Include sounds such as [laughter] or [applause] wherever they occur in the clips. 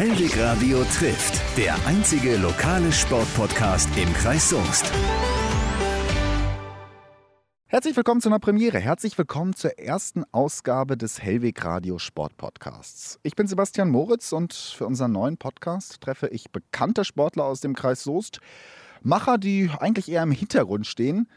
Hellwig Radio trifft, der einzige lokale Sportpodcast im Kreis Soest. Herzlich willkommen zu einer Premiere. Herzlich willkommen zur ersten Ausgabe des Hellweg Radio Sport Podcasts. Ich bin Sebastian Moritz und für unseren neuen Podcast treffe ich bekannte Sportler aus dem Kreis Soest, Macher, die eigentlich eher im Hintergrund stehen,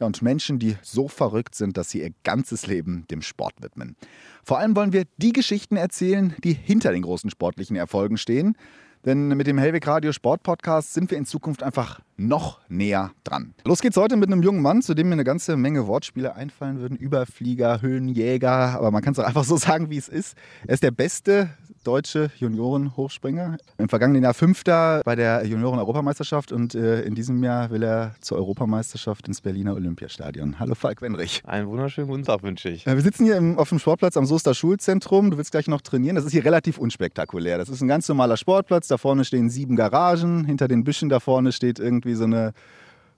ja, und Menschen, die so verrückt sind, dass sie ihr ganzes Leben dem Sport widmen. Vor allem wollen wir die Geschichten erzählen, die hinter den großen sportlichen Erfolgen stehen. Denn mit dem Hellweg Radio Sport Podcast sind wir in Zukunft einfach noch näher dran. Los geht's heute mit einem jungen Mann, zu dem mir eine ganze Menge Wortspiele einfallen würden. Überflieger, Höhenjäger, aber man kann es auch einfach so [laughs] sagen, wie es ist. Er ist der beste deutsche Junioren-Hochspringer. Im vergangenen Jahr Fünfter bei der Junioren-Europameisterschaft und äh, in diesem Jahr will er zur Europameisterschaft ins Berliner Olympiastadion. Hallo Falk Wenrich. Einen wunderschönen guten Tag wünsche ich. Äh, wir sitzen hier im, auf dem Sportplatz am Soester Schulzentrum. Du willst gleich noch trainieren. Das ist hier relativ unspektakulär. Das ist ein ganz normaler Sportplatz. Da vorne stehen sieben Garagen. Hinter den Büschen da vorne steht irgendwie so eine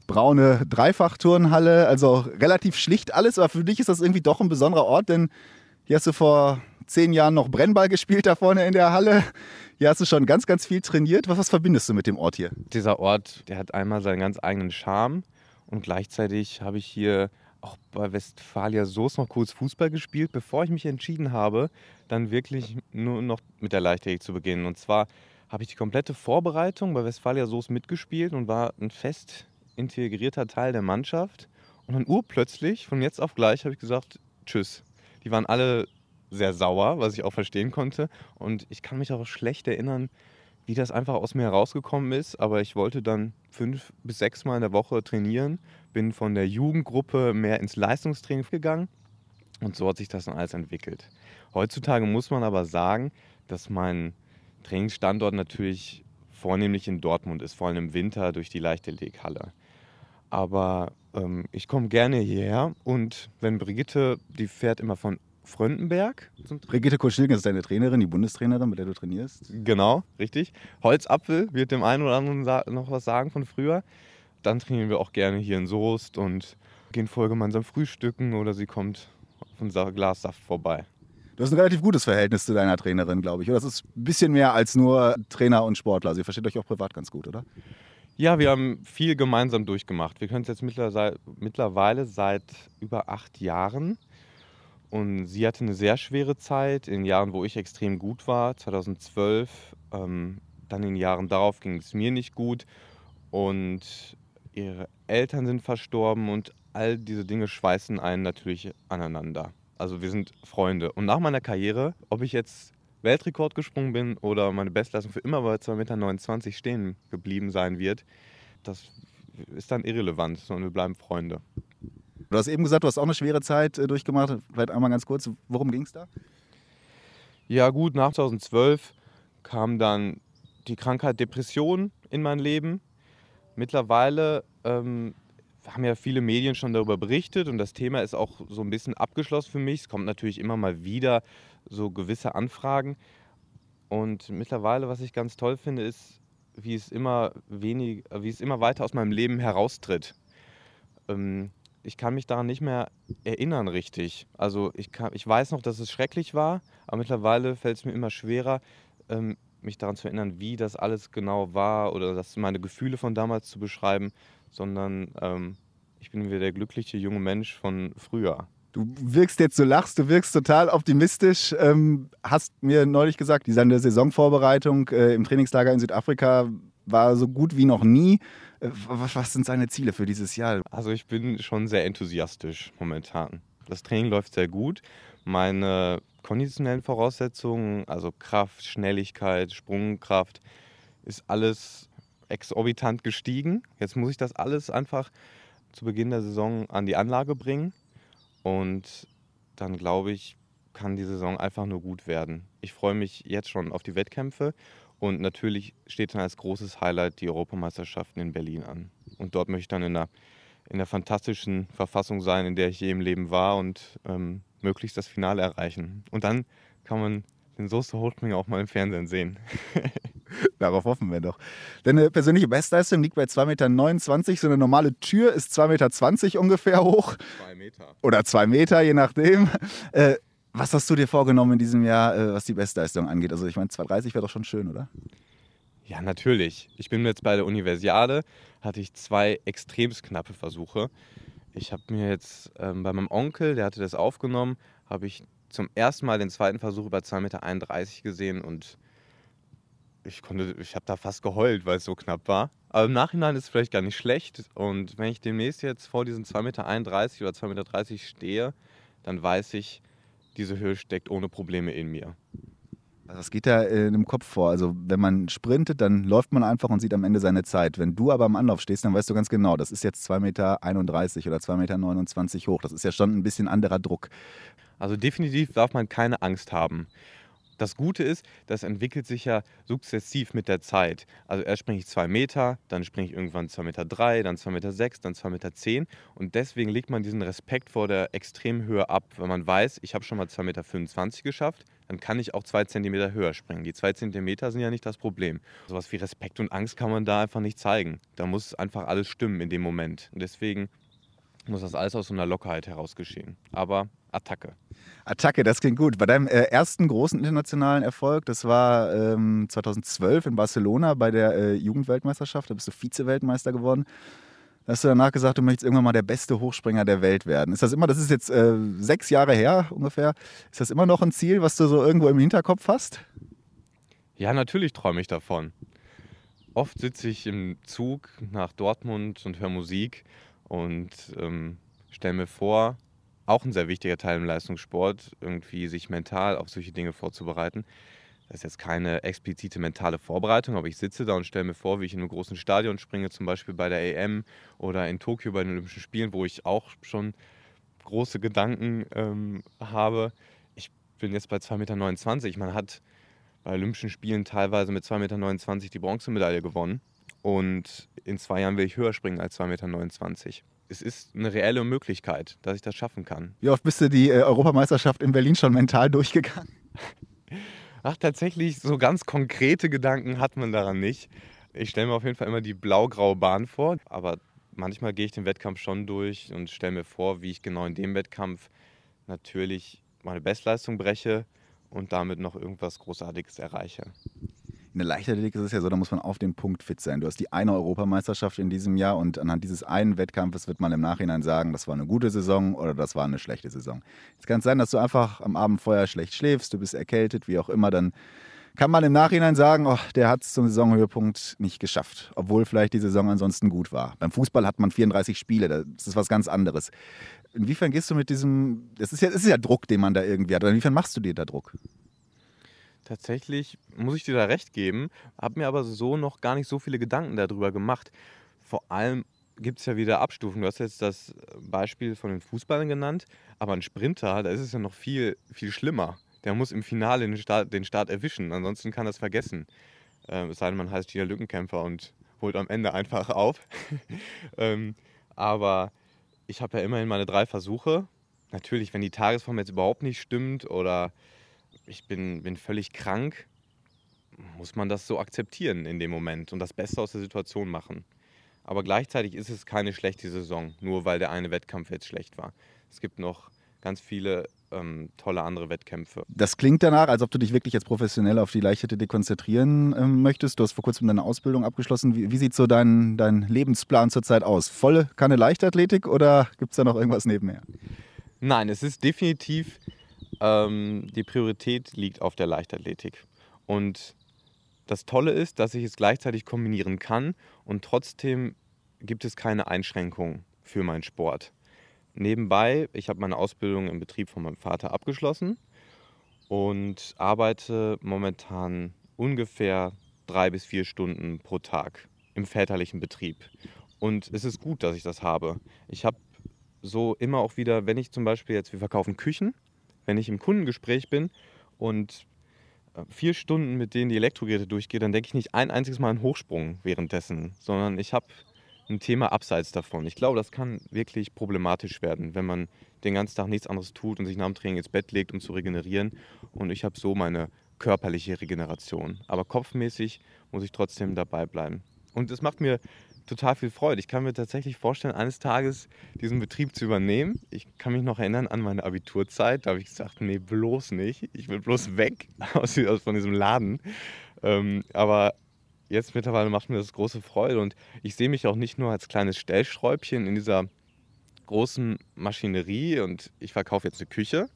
braune Dreifachturnhalle. Also relativ schlicht alles, aber für dich ist das irgendwie doch ein besonderer Ort, denn hier hast du vor zehn Jahren noch Brennball gespielt da vorne in der Halle. Hier hast du schon ganz, ganz viel trainiert. Was, was verbindest du mit dem Ort hier? Dieser Ort, der hat einmal seinen ganz eigenen Charme und gleichzeitig habe ich hier auch bei Westfalia Soos noch kurz Fußball gespielt, bevor ich mich entschieden habe, dann wirklich nur noch mit der Leichtathletik zu beginnen. Und zwar habe ich die komplette Vorbereitung bei Westfalia Soos mitgespielt und war ein fest integrierter Teil der Mannschaft. Und dann urplötzlich, von jetzt auf gleich, habe ich gesagt, tschüss. Die waren alle sehr sauer, was ich auch verstehen konnte. Und ich kann mich auch schlecht erinnern, wie das einfach aus mir herausgekommen ist. Aber ich wollte dann fünf bis sechs Mal in der Woche trainieren, bin von der Jugendgruppe mehr ins Leistungstraining gegangen. Und so hat sich das dann alles entwickelt. Heutzutage muss man aber sagen, dass mein Trainingsstandort natürlich vornehmlich in Dortmund ist, vor allem im Winter durch die Leichtathletikhalle. Aber ähm, ich komme gerne hierher und wenn Brigitte, die fährt immer von Fröndenberg. Brigitte Koschilgen ist deine Trainerin, die Bundestrainerin, mit der du trainierst. Genau, richtig. Holzapfel wird dem einen oder anderen noch was sagen von früher. Dann trainieren wir auch gerne hier in Soest und gehen voll gemeinsam frühstücken oder sie kommt auf unser Glas Saft vorbei. Du hast ein relativ gutes Verhältnis zu deiner Trainerin, glaube ich. Oder das ist ein bisschen mehr als nur Trainer und Sportler. Sie versteht euch auch privat ganz gut, oder? Ja, wir haben viel gemeinsam durchgemacht. Wir können es jetzt mittlerweile seit über acht Jahren. Und sie hatte eine sehr schwere Zeit in Jahren, wo ich extrem gut war, 2012. Ähm, dann in Jahren darauf ging es mir nicht gut. Und ihre Eltern sind verstorben und all diese Dinge schweißen einen natürlich aneinander. Also wir sind Freunde. Und nach meiner Karriere, ob ich jetzt Weltrekord gesprungen bin oder meine Bestleistung für immer bei 2,29 Meter stehen geblieben sein wird, das ist dann irrelevant, sondern wir bleiben Freunde. Du hast eben gesagt, du hast auch eine schwere Zeit äh, durchgemacht. Vielleicht einmal ganz kurz, worum ging es da? Ja gut, nach 2012 kam dann die Krankheit Depression in mein Leben. Mittlerweile ähm, haben ja viele Medien schon darüber berichtet und das Thema ist auch so ein bisschen abgeschlossen für mich. Es kommt natürlich immer mal wieder so gewisse Anfragen. Und mittlerweile, was ich ganz toll finde, ist, wie es immer wenig, wie es immer weiter aus meinem Leben heraustritt. Ähm, ich kann mich daran nicht mehr erinnern richtig. Also ich, kann, ich weiß noch, dass es schrecklich war, aber mittlerweile fällt es mir immer schwerer, ähm, mich daran zu erinnern, wie das alles genau war oder das meine Gefühle von damals zu beschreiben, sondern ähm, ich bin wieder der glückliche junge Mensch von früher. Du wirkst jetzt, so lachst, du wirkst total optimistisch. Ähm, hast mir neulich gesagt, die Saisonvorbereitung äh, im Trainingslager in Südafrika war so gut wie noch nie. Äh, was sind seine Ziele für dieses Jahr? Also ich bin schon sehr enthusiastisch momentan. Das Training läuft sehr gut. Meine konditionellen Voraussetzungen, also Kraft, Schnelligkeit, Sprungkraft, ist alles exorbitant gestiegen. Jetzt muss ich das alles einfach zu Beginn der Saison an die Anlage bringen. Und dann glaube ich, kann die Saison einfach nur gut werden. Ich freue mich jetzt schon auf die Wettkämpfe und natürlich steht dann als großes Highlight die Europameisterschaften in Berlin an. Und dort möchte ich dann in einer, in einer fantastischen Verfassung sein, in der ich je im Leben war und ähm, möglichst das Finale erreichen. Und dann kann man den Soße Hochspringer auch mal im Fernsehen sehen. [laughs] Darauf hoffen wir doch. Deine persönliche Bestleistung liegt bei 2,29 Meter. So eine normale Tür ist 2,20 Meter ungefähr hoch. Zwei Meter. Oder zwei Meter, je nachdem. Äh, Was hast du dir vorgenommen in diesem Jahr, äh, was die Bestleistung angeht? Also ich meine, 230 wäre doch schon schön, oder? Ja, natürlich. Ich bin jetzt bei der Universiade, hatte ich zwei extremst knappe Versuche. Ich habe mir jetzt ähm, bei meinem Onkel, der hatte das aufgenommen, habe ich zum ersten Mal den zweiten Versuch über 2,31 Meter gesehen und ich konnte, ich habe da fast geheult, weil es so knapp war. Aber im Nachhinein ist es vielleicht gar nicht schlecht. Und wenn ich demnächst jetzt vor diesen 2,31 Meter oder 2,30 Meter stehe, dann weiß ich, diese Höhe steckt ohne Probleme in mir. Also was geht da in dem Kopf vor? Also wenn man sprintet, dann läuft man einfach und sieht am Ende seine Zeit. Wenn du aber am Anlauf stehst, dann weißt du ganz genau, das ist jetzt 2,31 Meter oder 2,29 Meter hoch. Das ist ja schon ein bisschen anderer Druck. Also definitiv darf man keine Angst haben. Das Gute ist, das entwickelt sich ja sukzessiv mit der Zeit. Also erst springe ich zwei Meter, dann springe ich irgendwann zwei Meter, drei, dann zwei Meter, sechs, dann zwei Meter. zehn. Und deswegen legt man diesen Respekt vor der Extremhöhe ab. Wenn man weiß, ich habe schon mal zwei Meter fünfundzwanzig geschafft, dann kann ich auch zwei Zentimeter höher springen. Die zwei Zentimeter sind ja nicht das Problem. So was wie Respekt und Angst kann man da einfach nicht zeigen. Da muss einfach alles stimmen in dem Moment. Und deswegen muss das alles aus so einer Lockerheit heraus geschehen. Aber Attacke. Attacke, das klingt gut. Bei deinem äh, ersten großen internationalen Erfolg, das war ähm, 2012 in Barcelona bei der äh, Jugendweltmeisterschaft, da bist du Vize-Weltmeister geworden. Da hast du danach gesagt, du möchtest irgendwann mal der beste Hochspringer der Welt werden. Ist das immer, das ist jetzt äh, sechs Jahre her ungefähr, ist das immer noch ein Ziel, was du so irgendwo im Hinterkopf hast? Ja, natürlich träume ich davon. Oft sitze ich im Zug nach Dortmund und höre Musik und ähm, stelle mir vor, auch ein sehr wichtiger Teil im Leistungssport, irgendwie sich mental auf solche Dinge vorzubereiten. Das ist jetzt keine explizite mentale Vorbereitung, aber ich sitze da und stelle mir vor, wie ich in einem großen Stadion springe, zum Beispiel bei der EM oder in Tokio bei den Olympischen Spielen, wo ich auch schon große Gedanken ähm, habe. Ich bin jetzt bei 2,29 Meter. Man hat bei Olympischen Spielen teilweise mit 2,29 Meter die Bronzemedaille gewonnen. Und in zwei Jahren will ich höher springen als 2,29 Meter es ist eine reelle Möglichkeit, dass ich das schaffen kann. Wie oft bist du die äh, Europameisterschaft in Berlin schon mental durchgegangen? [laughs] Ach, tatsächlich, so ganz konkrete Gedanken hat man daran nicht. Ich stelle mir auf jeden Fall immer die blau-graue Bahn vor, aber manchmal gehe ich den Wettkampf schon durch und stelle mir vor, wie ich genau in dem Wettkampf natürlich meine Bestleistung breche und damit noch irgendwas Großartiges erreiche. In der Leichtathletik ist es ja so, da muss man auf den Punkt fit sein. Du hast die eine Europameisterschaft in diesem Jahr und anhand dieses einen Wettkampfes wird man im Nachhinein sagen, das war eine gute Saison oder das war eine schlechte Saison. Es kann sein, dass du einfach am Abend vorher schlecht schläfst, du bist erkältet, wie auch immer, dann kann man im Nachhinein sagen, oh, der hat es zum Saisonhöhepunkt nicht geschafft, obwohl vielleicht die Saison ansonsten gut war. Beim Fußball hat man 34 Spiele, das ist was ganz anderes. Inwiefern gehst du mit diesem, das ist ja, das ist ja Druck, den man da irgendwie hat, oder inwiefern machst du dir da Druck? Tatsächlich muss ich dir da recht geben, habe mir aber so noch gar nicht so viele Gedanken darüber gemacht. Vor allem gibt es ja wieder Abstufungen. Du hast jetzt das Beispiel von den Fußballern genannt, aber ein Sprinter, da ist es ja noch viel, viel schlimmer. Der muss im Finale den Start, den Start erwischen, ansonsten kann er es vergessen. Ähm, es sei denn, man heißt wieder Lückenkämpfer und holt am Ende einfach auf. [laughs] ähm, aber ich habe ja immerhin meine drei Versuche. Natürlich, wenn die Tagesform jetzt überhaupt nicht stimmt oder ich bin, bin völlig krank, muss man das so akzeptieren in dem Moment und das Beste aus der Situation machen. Aber gleichzeitig ist es keine schlechte Saison, nur weil der eine Wettkampf jetzt schlecht war. Es gibt noch ganz viele ähm, tolle andere Wettkämpfe. Das klingt danach, als ob du dich wirklich jetzt professionell auf die Leichtathletik konzentrieren ähm, möchtest. Du hast vor kurzem deine Ausbildung abgeschlossen. Wie, wie sieht so dein, dein Lebensplan zurzeit aus? Volle keine Leichtathletik oder gibt es da noch irgendwas nebenher? Nein, es ist definitiv ähm, die Priorität liegt auf der Leichtathletik. Und das Tolle ist, dass ich es gleichzeitig kombinieren kann und trotzdem gibt es keine Einschränkungen für meinen Sport. Nebenbei, ich habe meine Ausbildung im Betrieb von meinem Vater abgeschlossen und arbeite momentan ungefähr drei bis vier Stunden pro Tag im väterlichen Betrieb. Und es ist gut, dass ich das habe. Ich habe so immer auch wieder, wenn ich zum Beispiel jetzt, wir verkaufen Küchen wenn ich im Kundengespräch bin und äh, vier Stunden mit denen die Elektrogeräte durchgehe, dann denke ich nicht ein einziges Mal an Hochsprung währenddessen, sondern ich habe ein Thema abseits davon. Ich glaube, das kann wirklich problematisch werden, wenn man den ganzen Tag nichts anderes tut und sich nach dem Training ins Bett legt, um zu regenerieren. Und ich habe so meine körperliche Regeneration. Aber kopfmäßig muss ich trotzdem dabei bleiben. Und es macht mir total viel Freude. Ich kann mir tatsächlich vorstellen, eines Tages diesen Betrieb zu übernehmen. Ich kann mich noch erinnern an meine Abiturzeit. Da habe ich gesagt, nee, bloß nicht. Ich will bloß weg [laughs] aus, von diesem Laden. Ähm, aber jetzt mittlerweile macht mir das große Freude und ich sehe mich auch nicht nur als kleines Stellschräubchen in dieser großen Maschinerie und ich verkaufe jetzt eine Küche,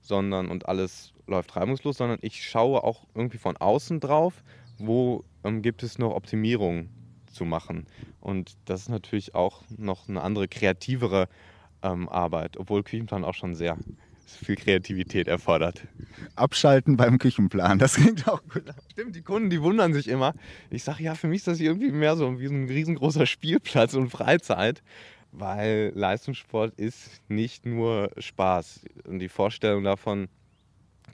sondern und alles läuft reibungslos, sondern ich schaue auch irgendwie von außen drauf, wo ähm, gibt es noch Optimierungen zu machen. Und das ist natürlich auch noch eine andere, kreativere ähm, Arbeit, obwohl Küchenplan auch schon sehr viel Kreativität erfordert. Abschalten beim Küchenplan, das [laughs] klingt auch gut. Stimmt, die Kunden, die wundern sich immer. Ich sage, ja, für mich ist das irgendwie mehr so wie ein riesengroßer Spielplatz und Freizeit, weil Leistungssport ist nicht nur Spaß. Und die Vorstellung davon,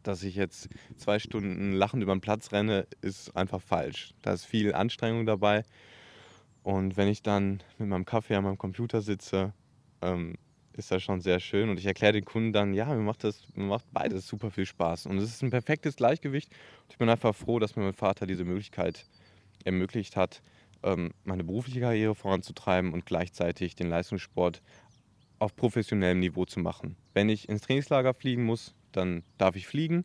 dass ich jetzt zwei Stunden lachend über den Platz renne, ist einfach falsch. Da ist viel Anstrengung dabei. Und wenn ich dann mit meinem Kaffee an meinem Computer sitze, ähm, ist das schon sehr schön. Und ich erkläre den Kunden dann, ja, mir macht, das, mir macht beides super viel Spaß. Und es ist ein perfektes Gleichgewicht. Und ich bin einfach froh, dass mir mein Vater diese Möglichkeit ermöglicht hat, ähm, meine berufliche Karriere voranzutreiben und gleichzeitig den Leistungssport auf professionellem Niveau zu machen. Wenn ich ins Trainingslager fliegen muss, dann darf ich fliegen.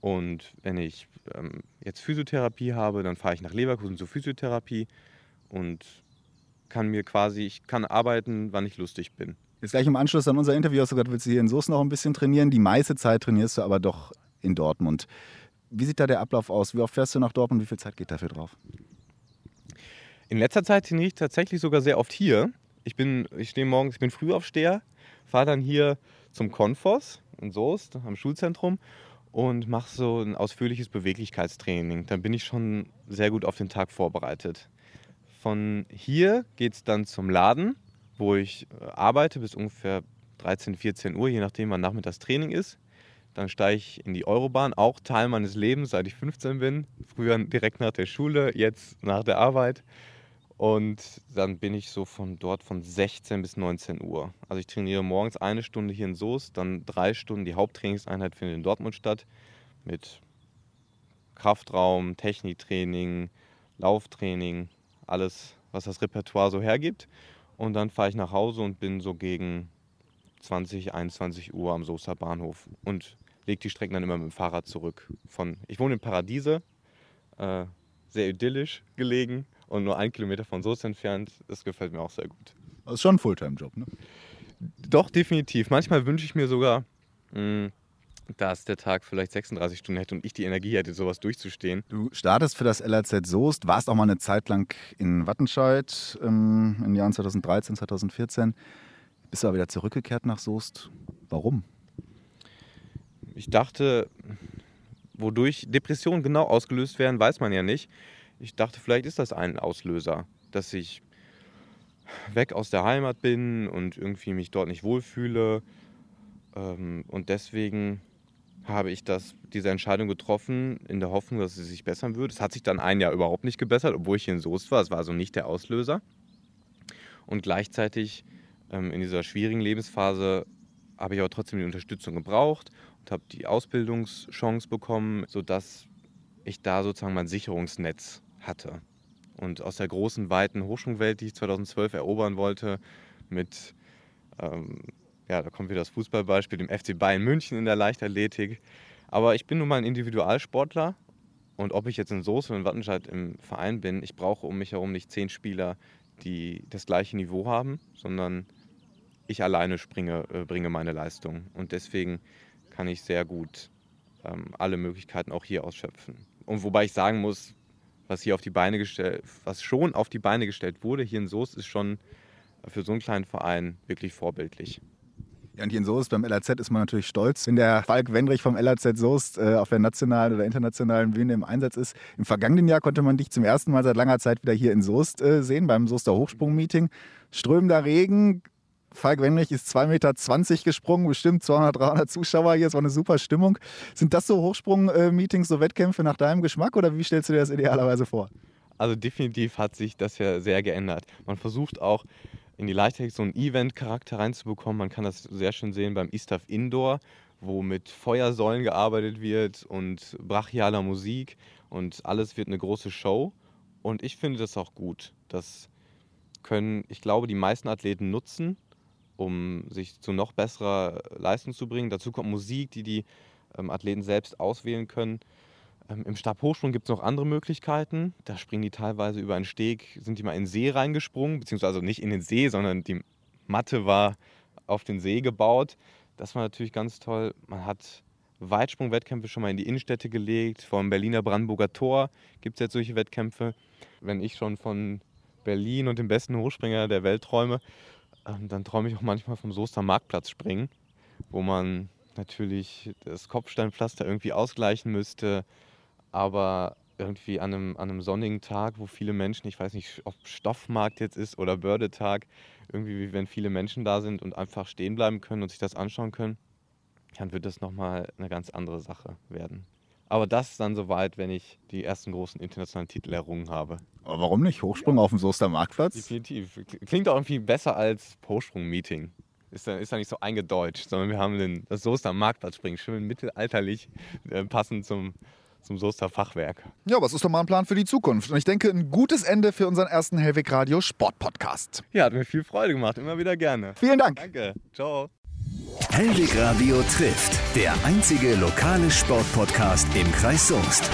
Und wenn ich ähm, jetzt Physiotherapie habe, dann fahre ich nach Leverkusen zur Physiotherapie und kann mir quasi, ich kann arbeiten, wann ich lustig bin. Jetzt gleich im Anschluss an unser Interview hast du gesagt, willst du hier in Soest noch ein bisschen trainieren. Die meiste Zeit trainierst du aber doch in Dortmund. Wie sieht da der Ablauf aus? Wie oft fährst du nach Dortmund? Wie viel Zeit geht dafür drauf? In letzter Zeit trainiere ich tatsächlich sogar sehr oft hier. Ich bin, ich stehe morgens, ich bin Frühaufsteher, fahre dann hier zum Konfos in Soest am Schulzentrum und mache so ein ausführliches Beweglichkeitstraining. Dann bin ich schon sehr gut auf den Tag vorbereitet. Von hier geht es dann zum Laden wo ich äh, arbeite bis ungefähr 13, 14 Uhr, je nachdem, wann nachmittags Training ist. Dann steige ich in die Eurobahn, auch Teil meines Lebens, seit ich 15 bin. Früher direkt nach der Schule, jetzt nach der Arbeit. Und dann bin ich so von dort von 16 bis 19 Uhr. Also ich trainiere morgens eine Stunde hier in Soest, dann drei Stunden. Die Haupttrainingseinheit findet in Dortmund statt mit Kraftraum, Techniktraining, Lauftraining, alles, was das Repertoire so hergibt. Und dann fahre ich nach Hause und bin so gegen 20, 21 Uhr am Soester Bahnhof und lege die Strecken dann immer mit dem Fahrrad zurück. Von, ich wohne in Paradiese, äh, sehr idyllisch gelegen und nur ein Kilometer von Soest entfernt. Das gefällt mir auch sehr gut. Das ist schon ein Fulltime-Job, ne? Doch, definitiv. Manchmal wünsche ich mir sogar, mh, hm, dass der Tag vielleicht 36 Stunden hätte und ich die Energie hätte, sowas durchzustehen. Du startest für das LAZ Soest, warst auch mal eine Zeit lang in Wattenscheid ähm, in den Jahren 2013, 2014. Bist du aber wieder zurückgekehrt nach Soest. Warum? Ich dachte, wodurch Depressionen genau ausgelöst werden, weiß man ja nicht. Ich dachte, vielleicht ist das ein Auslöser, dass ich weg aus der Heimat bin und irgendwie mich dort nicht wohlfühle. Ähm, und deswegen habe ich das, diese Entscheidung getroffen, in der Hoffnung, dass es sich bessern würde. Es hat sich dann ein Jahr überhaupt nicht gebessert, obwohl ich hier in Soest war. Es war also nicht der Auslöser. Und gleichzeitig ähm, in dieser schwierigen Lebensphase habe ich aber trotzdem die Unterstützung gebraucht und habe die Ausbildungschance bekommen, sodass ich da sozusagen mein Sicherungsnetz hatte. Und aus der großen, weiten Hochschulwelt, die ich 2012 erobern wollte, mit ähm, ja, da kommt wieder das Fußballbeispiel, dem FC Bayern München in der Leichtathletik. Aber ich bin nun mal ein Individualsportler und ob ich jetzt in Soße in Wattenscheid im Verein bin, ich brauche um mich herum nicht zehn Spieler, die das gleiche Niveau haben, sondern ich alleine springe, äh, bringe meine Leistung. Und deswegen kann ich sehr gut ähm, alle Möglichkeiten auch hier ausschöpfen. Und wobei ich sagen muss, was hier auf die Beine gestellt, was schon auf die Beine gestellt wurde hier in Soest, ist schon für so einen kleinen Verein wirklich vorbildlich. Ja, und hier in Soest beim LAZ ist man natürlich stolz, wenn der Falk Wendrich vom LAZ Soest äh, auf der nationalen oder internationalen Bühne im Einsatz ist. Im vergangenen Jahr konnte man dich zum ersten Mal seit langer Zeit wieder hier in Soest äh, sehen, beim Soester Hochsprung-Meeting. Strömender Regen, Falk Wendrich ist 2,20 Meter gesprungen, bestimmt 200, 300 Zuschauer hier, es war eine super Stimmung. Sind das so Hochsprung-Meetings, so Wettkämpfe nach deinem Geschmack oder wie stellst du dir das idealerweise vor? Also definitiv hat sich das ja sehr geändert. Man versucht auch in die Leichtathletik so einen Event-Charakter reinzubekommen. Man kann das sehr schön sehen beim ISTAF Indoor, wo mit Feuersäulen gearbeitet wird und brachialer Musik und alles wird eine große Show. Und ich finde das auch gut, dass können, ich glaube, die meisten Athleten nutzen, um sich zu noch besserer Leistung zu bringen. Dazu kommt Musik, die die ähm, Athleten selbst auswählen können. Ähm, Im Stabhochsprung gibt es noch andere Möglichkeiten. Da springen die teilweise über einen Steg, sind die mal in den See reingesprungen, beziehungsweise nicht in den See, sondern die Matte war auf den See gebaut. Das war natürlich ganz toll. Man hat Weitsprung-Wettkämpfe schon mal in die Innenstädte gelegt. Vom Berliner Brandenburger Tor gibt es jetzt solche Wettkämpfe. Wenn ich schon von Berlin und dem besten Hochspringer der Welt träume, ähm, dann träume ich auch manchmal vom Soester Marktplatz springen, wo man natürlich das Kopfsteinpflaster irgendwie ausgleichen müsste, aber irgendwie an einem, an einem sonnigen Tag, wo viele Menschen, ich weiß nicht, ob Stoffmarkt jetzt ist oder Bördetag, irgendwie, wenn viele Menschen da sind und einfach stehen bleiben können und sich das anschauen können, dann wird das nochmal eine ganz andere Sache werden. Aber das ist dann soweit, wenn ich die ersten großen internationalen Titel errungen habe. Aber warum nicht? Hochsprung auf dem Soester Marktplatz? Definitiv. Klingt auch irgendwie besser als Hochsprung-Meeting. Ist da, ist da nicht so eingedeutscht, sondern wir haben den, das Soester Marktplatz springen, schön mittelalterlich, äh, passend zum, zum Soester Fachwerk. Ja, aber es ist doch mal ein Plan für die Zukunft. Und ich denke, ein gutes Ende für unseren ersten Hellweg Radio Sport Podcast. Ja, hat mir viel Freude gemacht, immer wieder gerne. Vielen Dank. Danke, ciao. Hellweg Radio trifft, der einzige lokale Sportpodcast im Kreis Soest.